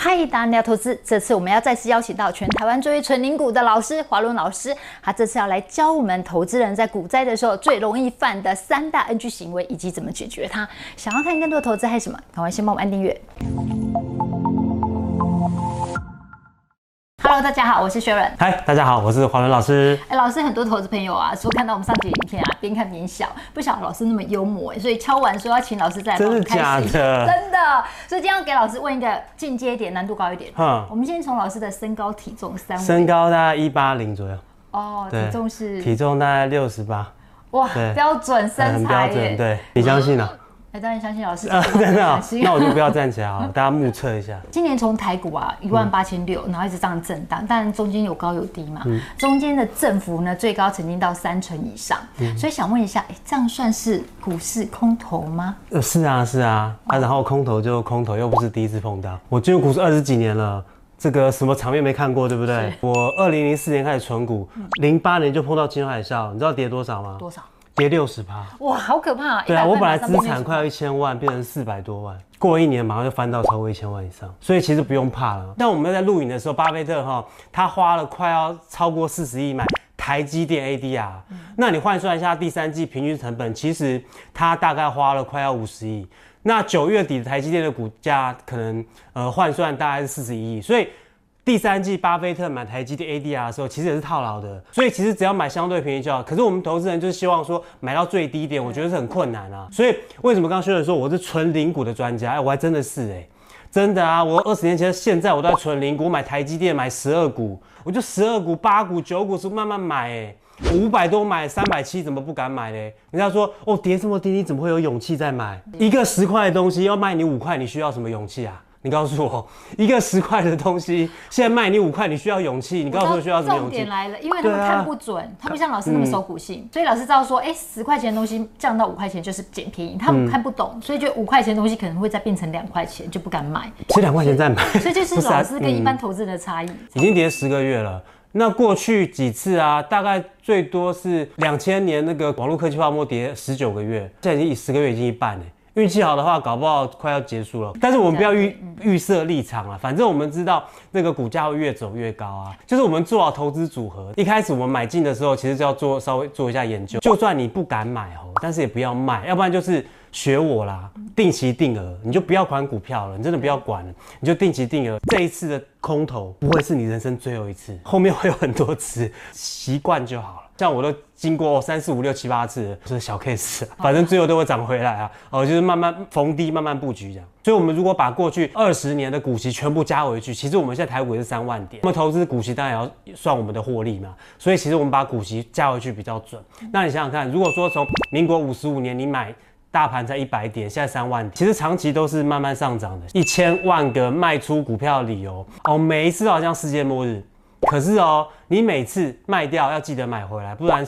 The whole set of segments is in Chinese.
嗨，大家聊投资。这次我们要再次邀请到全台湾最会存零股的老师华伦老师，他这次要来教我们投资人在股灾的时候最容易犯的三大 NG 行为，以及怎么解决它。想要看更多投资还有什么？赶快先帮我们按订阅。Hello，大家好，我是雪伦。嗨，大家好，我是华伦老师。哎，老师，很多投资朋友啊，说看到我们上集影片啊，边看边笑，不晓得老师那么幽默，所以敲完说要请老师再来帮我们开始。真的假的？真的。所以今天要给老师问一个进阶一点、难度高一点。嗯，我们先从老师的身高体重三围。身高大概一八零左右。哦，体重是？体重大概六十八。哇，标准身材。很标准，对，你相信啊？哎，当然相信老师。啊，真的啊？那我就不要站起来好了，大家目测一下。今年从台股啊一万八千六，然后一直这样震荡，但中间有高有低嘛。中间的振幅呢，最高曾经到三成以上。所以想问一下，哎，这样算是股市空头吗？呃，是啊，是啊。啊，然后空头就空头，又不是第一次碰到。我进入股市二十几年了，这个什么场面没看过，对不对？我二零零四年开始存股，零八年就碰到金融海啸，你知道跌多少吗？多少？跌六十趴，哇，好可怕！对啊，我本来资产快要一千万，变成四百多万，过一年马上就翻到超过一千万以上，所以其实不用怕了。但我们在录影的时候，巴菲特哈，他花了快要超过四十亿买台积电 ADR，那你换算一下第三季平均成本，其实他大概花了快要五十亿。那九月底的台积电的股价可能呃换算大概是四十一亿，所以。第三季巴菲特买台积电 ADR 的时候，其实也是套牢的，所以其实只要买相对便宜就好。可是我们投资人就是希望说买到最低点，我觉得是很困难啊。所以为什么刚刚薛伦说我是纯零股的专家？哎，我还真的是哎、欸，真的啊！我二十年前现在我都在纯零股，我买台积电买十二股，我就十二股、八股、九股是慢慢买哎、欸，五百多买三百七，怎么不敢买嘞？人家说哦跌这么低，你怎么会有勇气再买？一个十块的东西要卖你五块，你需要什么勇气啊？你告诉我，一个十块的东西，现在卖你五块，你需要勇气？你告诉我需要什么勇气？重点来了，因为他们看不准，啊、他不像老师那么守股性，嗯、所以老师知道说，哎、欸，十块钱的东西降到五块钱就是捡便宜，他们看不懂，嗯、所以就五块钱的东西可能会再变成两块钱，就不敢买。其实两块钱再买，所以就是 老师跟一般投资人的差异、啊嗯。已经跌十个月了，那过去几次啊，大概最多是两千年那个网络科技泡沫跌十九个月，现在已经十个月已经一半了。运气好的话，搞不好快要结束了。但是我们不要预预设立场了，反正我们知道那个股价会越走越高啊。就是我们做好投资组合，一开始我们买进的时候，其实就要做稍微做一下研究。就算你不敢买哦，但是也不要卖，要不然就是学我啦，定期定额，你就不要管股票了，你真的不要管了，你就定期定额。这一次的空头不会是你人生最后一次，后面会有很多次，习惯就好了。像我都经过三四五六七八次，是小 case，反正最后都会涨回来啊。哦，就是慢慢逢低慢慢布局这样。所以，我们如果把过去二十年的股息全部加回去，其实我们现在台股也是三万点。那么投资股息当然也要算我们的获利嘛。所以，其实我们把股息加回去比较准。那你想想看，如果说从民国五十五年你买大盘才一百点，现在三万点，其实长期都是慢慢上涨的。一千万个卖出股票的理由哦，每一次好像世界末日。可是哦，你每次卖掉要记得买回来，不然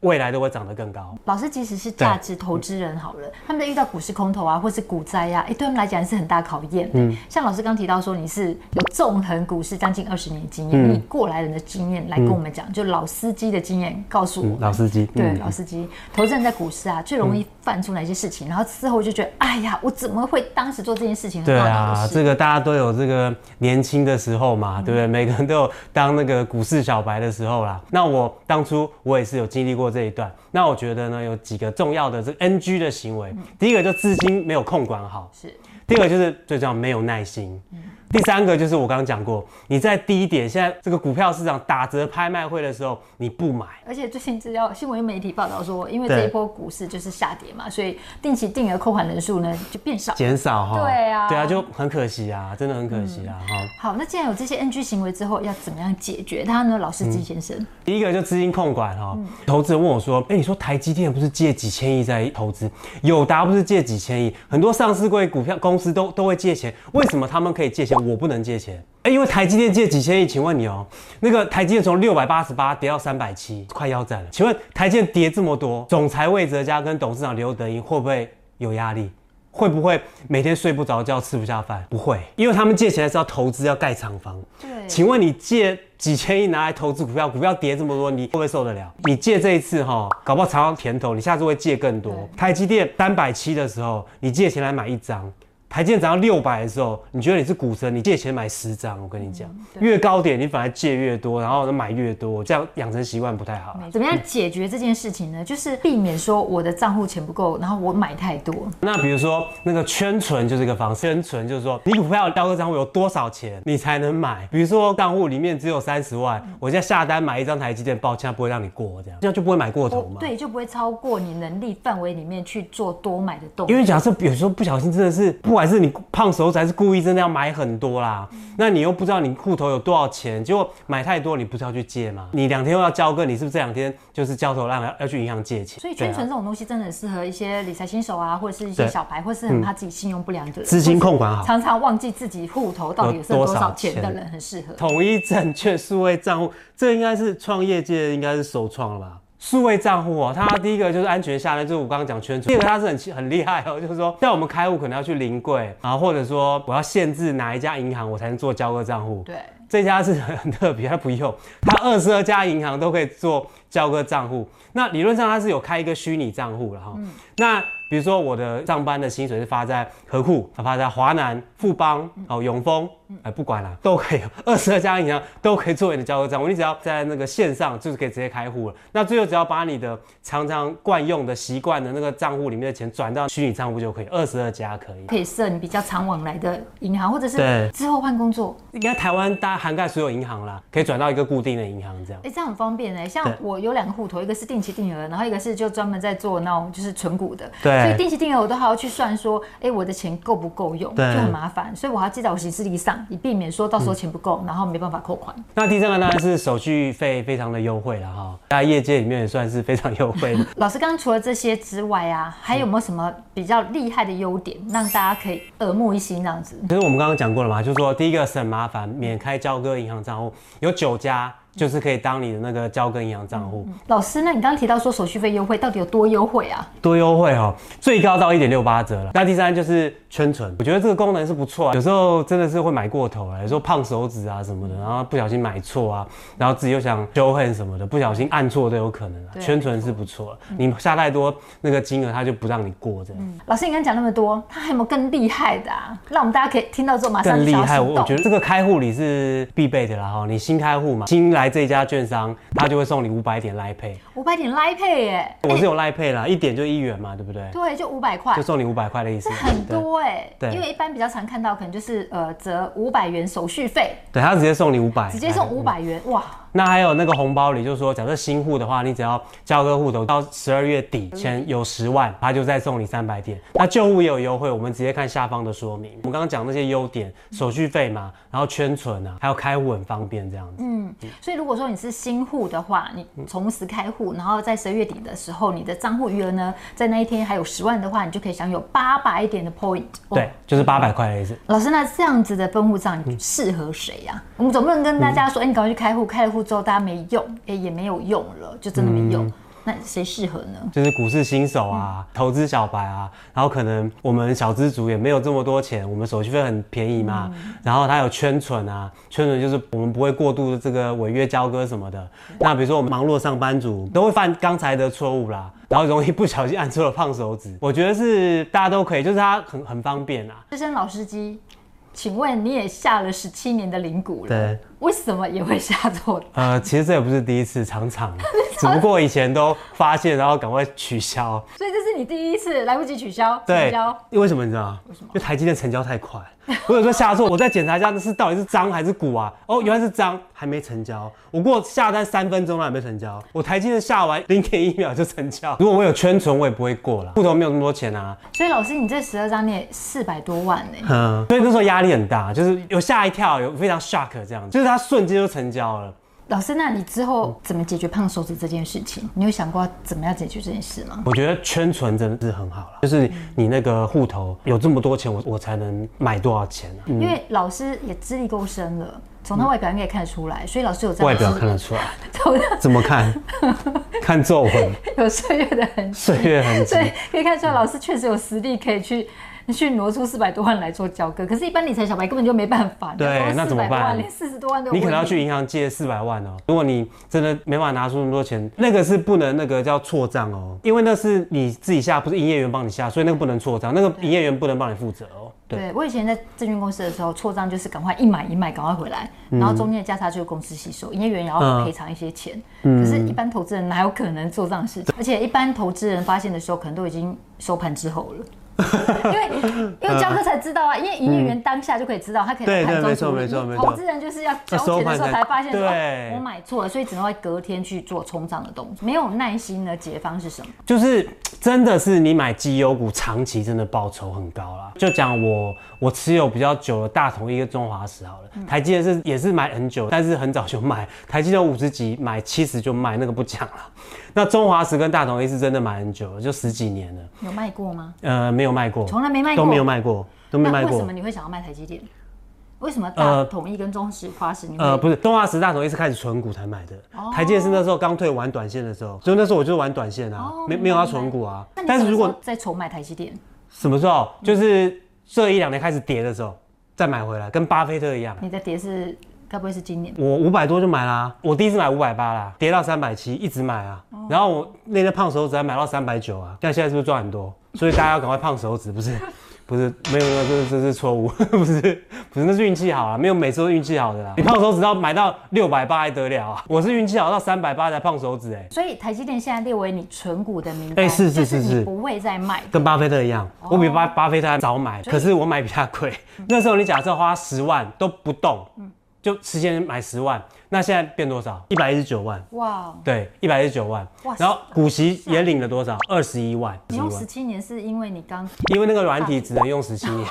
未来都会涨得更高。老师，即使是价值投资人好了，他们在遇到股市空头啊，或是股灾呀、啊，哎，对他们来讲是很大考验。嗯，像老师刚提到说，你是有纵横股市将近二十年经验，嗯、你过来人的经验来跟我们讲，嗯、就老司机的经验告诉我、嗯。老司机，对，嗯、老司机，投资人在股市啊，最容易犯出哪些事情？嗯、然后事后就觉得，哎呀，我怎么会当时做这件事情？对啊，这个大家都有这个年轻的时候嘛，对不对？嗯、每个人都有当那个股市小白的时候啦。那我当初我也是有经历过这一段。那我觉得呢，有几个重要的这个 NG 的行为。嗯、第一个就资金没有控管好，是。第二个就是最重要没有耐心。嗯第三个就是我刚刚讲过，你在低点，现在这个股票市场打折拍卖会的时候，你不买。而且最近资料新闻媒体报道说，因为这一波股市就是下跌嘛，所以定期定额扣款人数呢就变少，减少哈。对啊，对啊，就很可惜啊，真的很可惜啊。哈、嗯。好，那既然有这些 NG 行为之后，要怎么样解决它呢？老司机先生，嗯、第一个就资金控管哈。嗯、投资人问我说，哎、欸，你说台积电不是借几千亿在投资，友达不是借几千亿，很多上市贵股票公司都都会借钱，为什么他们可以借钱？我不能借钱，哎，因为台积电借几千亿，请问你哦，那个台积电从六百八十八跌到三百七，快腰斩了。请问台积电跌这么多，总裁魏哲家跟董事长刘德英会不会有压力？会不会每天睡不着觉、吃不下饭？不会，因为他们借钱是要投资、要盖厂房。对，请问你借几千亿拿来投资股票，股票跌这么多，你会不会受得了？你借这一次哈，搞不好尝到甜头，你下次会借更多。台积电三百七的时候，你借钱来买一张。台积电涨到六百的时候，你觉得你是股神，你借钱买十张，我跟你讲，嗯、越高点你反而借越多，然后买越多，这样养成习惯不太好。怎么样解决这件事情呢？就是避免说我的账户钱不够，然后我买太多。那比如说那个圈存就是一个方式，圈存就是说你股票交割账户有多少钱你才能买？比如说账户里面只有三十万，我现在下单买一张台积电，抱歉不会让你过这样，这样就不会买过头嘛、哦？对，就不会超过你能力范围里面去做多买的动作。因为假设比如说不小心真的是，不管是你胖手指还是故意真的要买很多啦，嗯、那你又不知道你户头有多少钱，结果买太多，你不是要去借吗？你两天又要交个，你是不是这两天就是焦头烂额要要去银行借钱？所以圈存这种东西真的很适合一些理财新手啊，或者是一些小白，或是很怕自己信用不良的人，资金控管好，常常忘记自己户头到底有剩多少钱的人，很适合统一证券数位账户。这应该是创业界应该是首创了吧？数位账户哦，它第一个就是安全下来，就是我刚刚讲圈存。第二个它是很很厉害哦，就是说像我们开户可能要去临柜啊，或者说我要限制哪一家银行我才能做交割账户。对，这家是很特别，它不用，它二十二家银行都可以做交割账户。那理论上它是有开一个虚拟账户了哈。嗯、那比如说我的上班的薪水是发在何库，发在华南、富邦、哦永丰。哎，不管了，都可以，二十二家银行都可以作为你的交割账户，你只要在那个线上，就是可以直接开户了。那最后只要把你的常常惯用的习惯的那个账户里面的钱转到虚拟账户就可以，二十二家可以。可以设你比较常往来的银行，或者是之后换工作。应该台湾大家涵盖所有银行啦，可以转到一个固定的银行这样。哎，这样很方便哎。像我有两个户头，一个是定期定额，然后一个是就专门在做那种就是存股的。对。所以定期定额我都还要去算说，哎，我的钱够不够用，就很麻烦。所以我还要记在我行事历上，以避免说到。到时候钱不够，嗯、然后没办法扣款。那第三个当然是手续费非常的优惠了哈，在业界里面也算是非常优惠的。老师刚刚除了这些之外啊，还有没有什么比较厉害的优点，让大家可以耳目一新这样子？其实我们刚刚讲过了嘛，就是说第一个省麻烦，免开交割银行账户，有九家。就是可以当你的那个交割银行账户。老师，那你刚刚提到说手续费优惠，到底有多优惠啊？多优惠哦，最高到一点六八折了。那第三就是圈存，我觉得这个功能是不错啊。有时候真的是会买过头啊，有时候胖手指啊什么的，然后不小心买错啊，然后自己又想修恨什么的，不小心按错都有可能啊。圈存是不错，嗯、你下太多那个金额，他就不让你过这样。嗯、老师，你刚刚讲那么多，他还有没有更厉害的啊？让我们大家可以听到之后马上更厉害。我觉得这个开户你是必备的啦哈，你新开户嘛，新来这家券商。他就会送你五百点 Line Pay，五百点 Line Pay 耶，我是有 Line Pay 啦，一点就一元嘛，对不对？对，就五百块，就送你五百块的意思。很多哎，对，因为一般比较常看到可能就是呃折五百元手续费，对，他直接送你五百，直接送五百元，哇。那还有那个红包里，就是说，假设新户的话，你只要交个户头到十二月底前有十万，他就再送你三百点。那旧户也有优惠，我们直接看下方的说明。我们刚刚讲那些优点，手续费嘛，然后圈存啊，还有开户很方便这样子。嗯，所以如果说你是新户的话，你同时开户，然后在十二月底的时候，你的账户余额呢，在那一天还有十万的话，你就可以享有八百点的 point。对，就是八百块的意思。老师，那这样子的分户账适合谁呀？嗯、我们总不能跟大家说，哎、嗯，你赶快去开户，开了户之后大家没用，哎，也没有用了，就真的没用。嗯、那谁适合呢？就是股市新手啊，嗯、投资小白啊，然后可能我们小资族也没有这么多钱，我们手续费很便宜嘛，嗯、然后它有圈存啊，圈存就是我们不会过度的这个违约交割什么的。嗯、那比如说我们忙碌的上班族都会犯刚才的错误啦，然后容易不小心按错了胖手指。我觉得是大家都可以，就是它很很方便啊。资深老司机。请问你也下了十七年的零股了，对，为什么也会下错？呃，其实这也不是第一次，常常，只不过以前都发现，然后赶快取消。所以这是你第一次来不及取消，对，成交。为什么你知道？为什么？因为台积电成交太快。我有时候下错，我再检查一下，这是到底是张还是股啊？哦，原来是张，还没成交。我过下单三分钟了还没成交，我台积电下完零点一秒就成交。如果我有圈存，我也不会过了，户头没有那么多钱啊。所以老师，你这十二张你也四百多万呢？嗯，所以那时候压力很大，就是有吓一跳，有非常 shock 这样子，就是它瞬间就成交了。老师，那你之后怎么解决胖手指这件事情？你有想过怎么样解决这件事吗？我觉得圈存真的是很好了，就是你那个户头有这么多钱，我我才能买多少钱呢？因为老师也资历够深了，从他外表应该也看得出来，所以老师有在外表看得出来。怎么看？看皱纹，有岁月的痕迹，岁月痕迹，可以看出来老师确实有实力可以去。去挪出四百多万来做交割，可是，一般理财小白根本就没办法。对，那怎么办？连四十多万都你可能要去银行借四百万哦。如果你真的没办法拿出那么多钱，那个是不能那个叫错账哦，因为那是你自己下，不是营业员帮你下，所以那个不能错账，那个营业员不能帮你负责哦。对，对我以前在证券公司的时候，错账就是赶快一买一卖，赶快回来，然后中间的价差就是公司吸收，营业员也要赔偿一些钱。嗯、可是，一般投资人哪有可能做这样的事情？而且，一般投资人发现的时候，可能都已经收盘之后了。因为因为交割才知道啊，因为营业员当下就可以知道，他可以盘中处理。投资人就是要交钱的时候才发现说，我买错了，所以只能会隔天去做冲账的动作。没有耐心的解方是什么？就是真的是你买绩优股，长期真的报酬很高啦。就讲我我持有比较久的大同一个中华石好了，台积电是也是买很久，但是很早就卖。台积电五十几买七十就卖，那个不讲了。那中华石跟大同一是真的买很久了，就十几年了。有卖过吗？呃，没有卖过，从来没卖过，都没有卖过，都没卖过。为什么你会想要卖台积电？为什么大统一跟中石华石？呃，不是，中华石、大统一是开始存股才买的。哦、台积电是那时候刚退玩短线的时候，所以那时候我就玩短线啊，哦、没没有要存股啊。但是如果再重买台积电，什么时候？就是这一两年开始跌的时候再买回来，跟巴菲特一样。你的跌是？该不会是今年？我五百多就买啦、啊，我第一次买五百八啦，跌到三百七，一直买啊。哦、然后我那天胖手指还买到三百九啊，但现在是不是赚很多？所以大家要赶快胖手指，不是？不是，没有没有，这是这是错误，不是不是，那是运气好啊，没有每次都运气好的啦。你胖手指要买到六百八还得了啊？我是运气好到三百八才胖手指哎、欸。所以台积电现在列为你存股的名单，哎、欸、是是是是，不会再卖，跟巴菲特一样，我比巴巴菲特还早买，可是我买比他贵。嗯、那时候你假设花十万都不动，嗯。就十年买十万，那现在变多少？一百一十九万。哇 Wow，对，一百一十九万。哇，然后股息也领了多少？二十一万。你用十七年是因为你刚？因为那个软体只能用十七 年。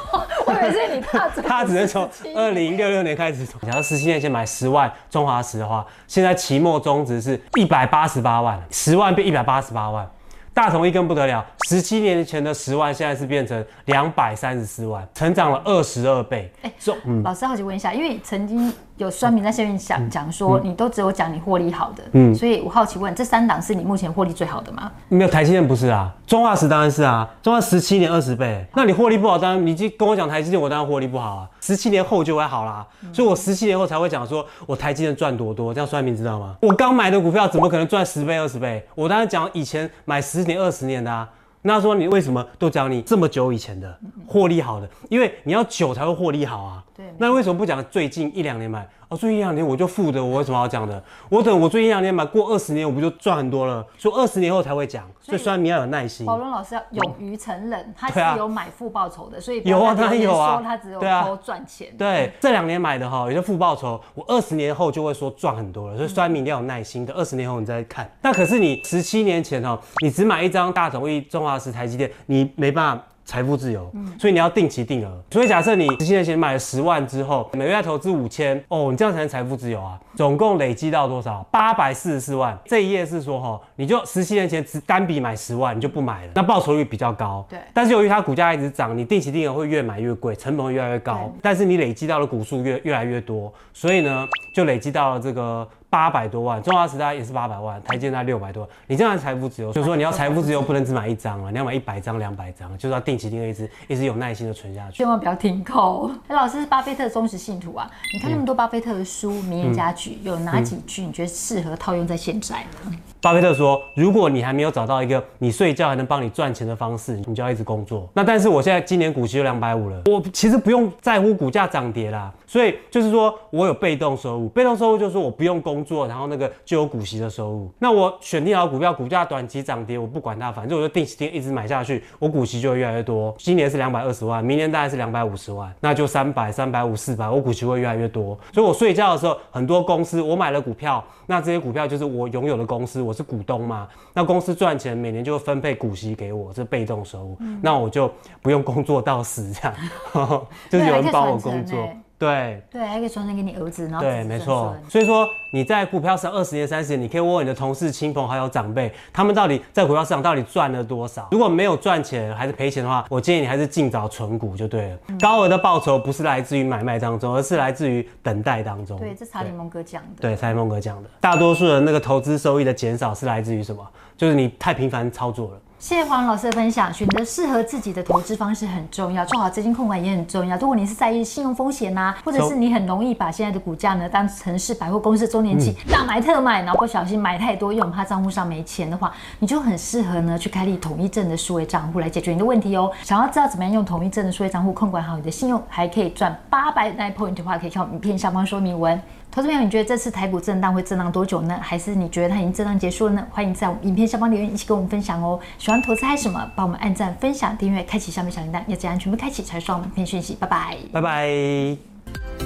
我以为是你踏足。他只能从二零六六年开始。假如十七年前买十万中华石的话，现在期末中值是一百八十八万，十万变一百八十八万。大同一更不得了，十七年前的十万，现在是变成两百三十四万，成长了二十二倍。哎、欸，嗯，老师好奇问一下，因为曾经有酸民在下面讲讲说，你都只有讲你获利好的，嗯，所以我好奇问，这三档是你目前获利最好的吗？没有，台积电不是啊，中化石当然是啊，中化十七年二十倍，那你获利不好，当然你就跟我讲台积电，我当然获利不好啊，十七年后就会好啦，所以我十七年后才会讲说我台积电赚多多，这样酸民知道吗？我刚买的股票怎么可能赚十倍二十倍？我当然讲以前买十年二十年的啊。那说你为什么都讲你这么久以前的获利好的？因为你要久才会获利好啊。对。那为什么不讲最近一两年买？哦，最近一两年我就负的，我为什么要讲的？我等我最近一两年买过二十年，我不就赚很多了？所以二十年后才会讲。所以虽然你要有耐心。宝龙老师要勇于承认，他是有买负报酬的，所以有啊，当然有啊。他只有多赚钱。对，这两年买的哈，有些负报酬，我二十年后就会说赚很多了。所以酸民要有耐心的，二十年后你再看。那可是你十七年前哦，你只买一张大统一、中华石、台积电，你没办法。财富自由，嗯所以你要定期定额。所以假设你十七年前买了十万之后，每个月投资五千，哦，你这样才能财富自由啊！总共累积到多少？八百四十四万。这一页是说哈，你就十七年前只单笔买十万，你就不买了，那报酬率比较高。对。但是由于它股价一直涨，你定期定额会越买越贵，成本会越来越高。但是你累积到的股数越越来越多，所以呢，就累积到了这个。八百多万，中华时代也是八百万，台积电六百多万，你这样财富自由，就是说你要财富自由，不能只买一张啊，你要买一百张、两百张，就是要定期定额一直一直有耐心的存下去，千万不要停扣。哎，老师是巴菲特的忠实信徒啊，你看那么多巴菲特的书、名言佳句，有哪几句你觉得适合套用在现在呢？巴菲特说：“如果你还没有找到一个你睡觉还能帮你赚钱的方式，你就要一直工作。那但是我现在今年股息就两百五了，我其实不用在乎股价涨跌啦。所以就是说我有被动收入，被动收入就是说我不用工作，然后那个就有股息的收入。那我选定好股票，股价短期涨跌我不管它，反正我就定期定一直买下去，我股息就会越来越多。今年是两百二十万，明年大概是两百五十万，那就三百、三百五、四百，我股息会越来越多。所以我睡觉的时候，很多公司我买了股票，那这些股票就是我拥有的公司，我。”是股东嘛？那公司赚钱，每年就会分配股息给我，这被动收入。嗯、那我就不用工作到死，这样 就是有人帮我工作。对对，还可以传承给你儿子，然后对，没错。所以说你在股票市场二十年、三十年，你可以问问你的同事、亲朋好友、长辈，他们到底在股票市场到底赚了多少？如果没有赚钱还是赔钱的话，我建议你还是尽早存股就对了。嗯、高额的报酬不是来自于买卖当中，而是来自于等待当中。对，这查理蒙哥讲的。对，查理蒙哥讲的。大多数人那个投资收益的减少是来自于什么？就是你太频繁操作了。谢谢黄老师的分享，选择适合自己的投资方式很重要，做好资金控管也很重要。如果你是在意信用风险呐、啊，或者是你很容易把现在的股价呢当成是百货公司周年庆、嗯、大买特买，然后不小心买太多，因为我们怕账户上没钱的话，你就很适合呢去开立统一证的数位账户来解决你的问题哦。想要知道怎么样用统一证的数位账户控管好你的信用，还可以赚八百 nine point 的话，可以看我影片下方说明文。投资朋友，你觉得这次台股震荡会震荡多久呢？还是你觉得它已经震荡结束了呢？欢迎在我们影片下方留言，一起跟我们分享哦。喜欢投资还有什么？帮我们按赞、分享、订阅、开启下面小铃铛，要这样全部开启才算我们影片讯息？拜拜，拜拜。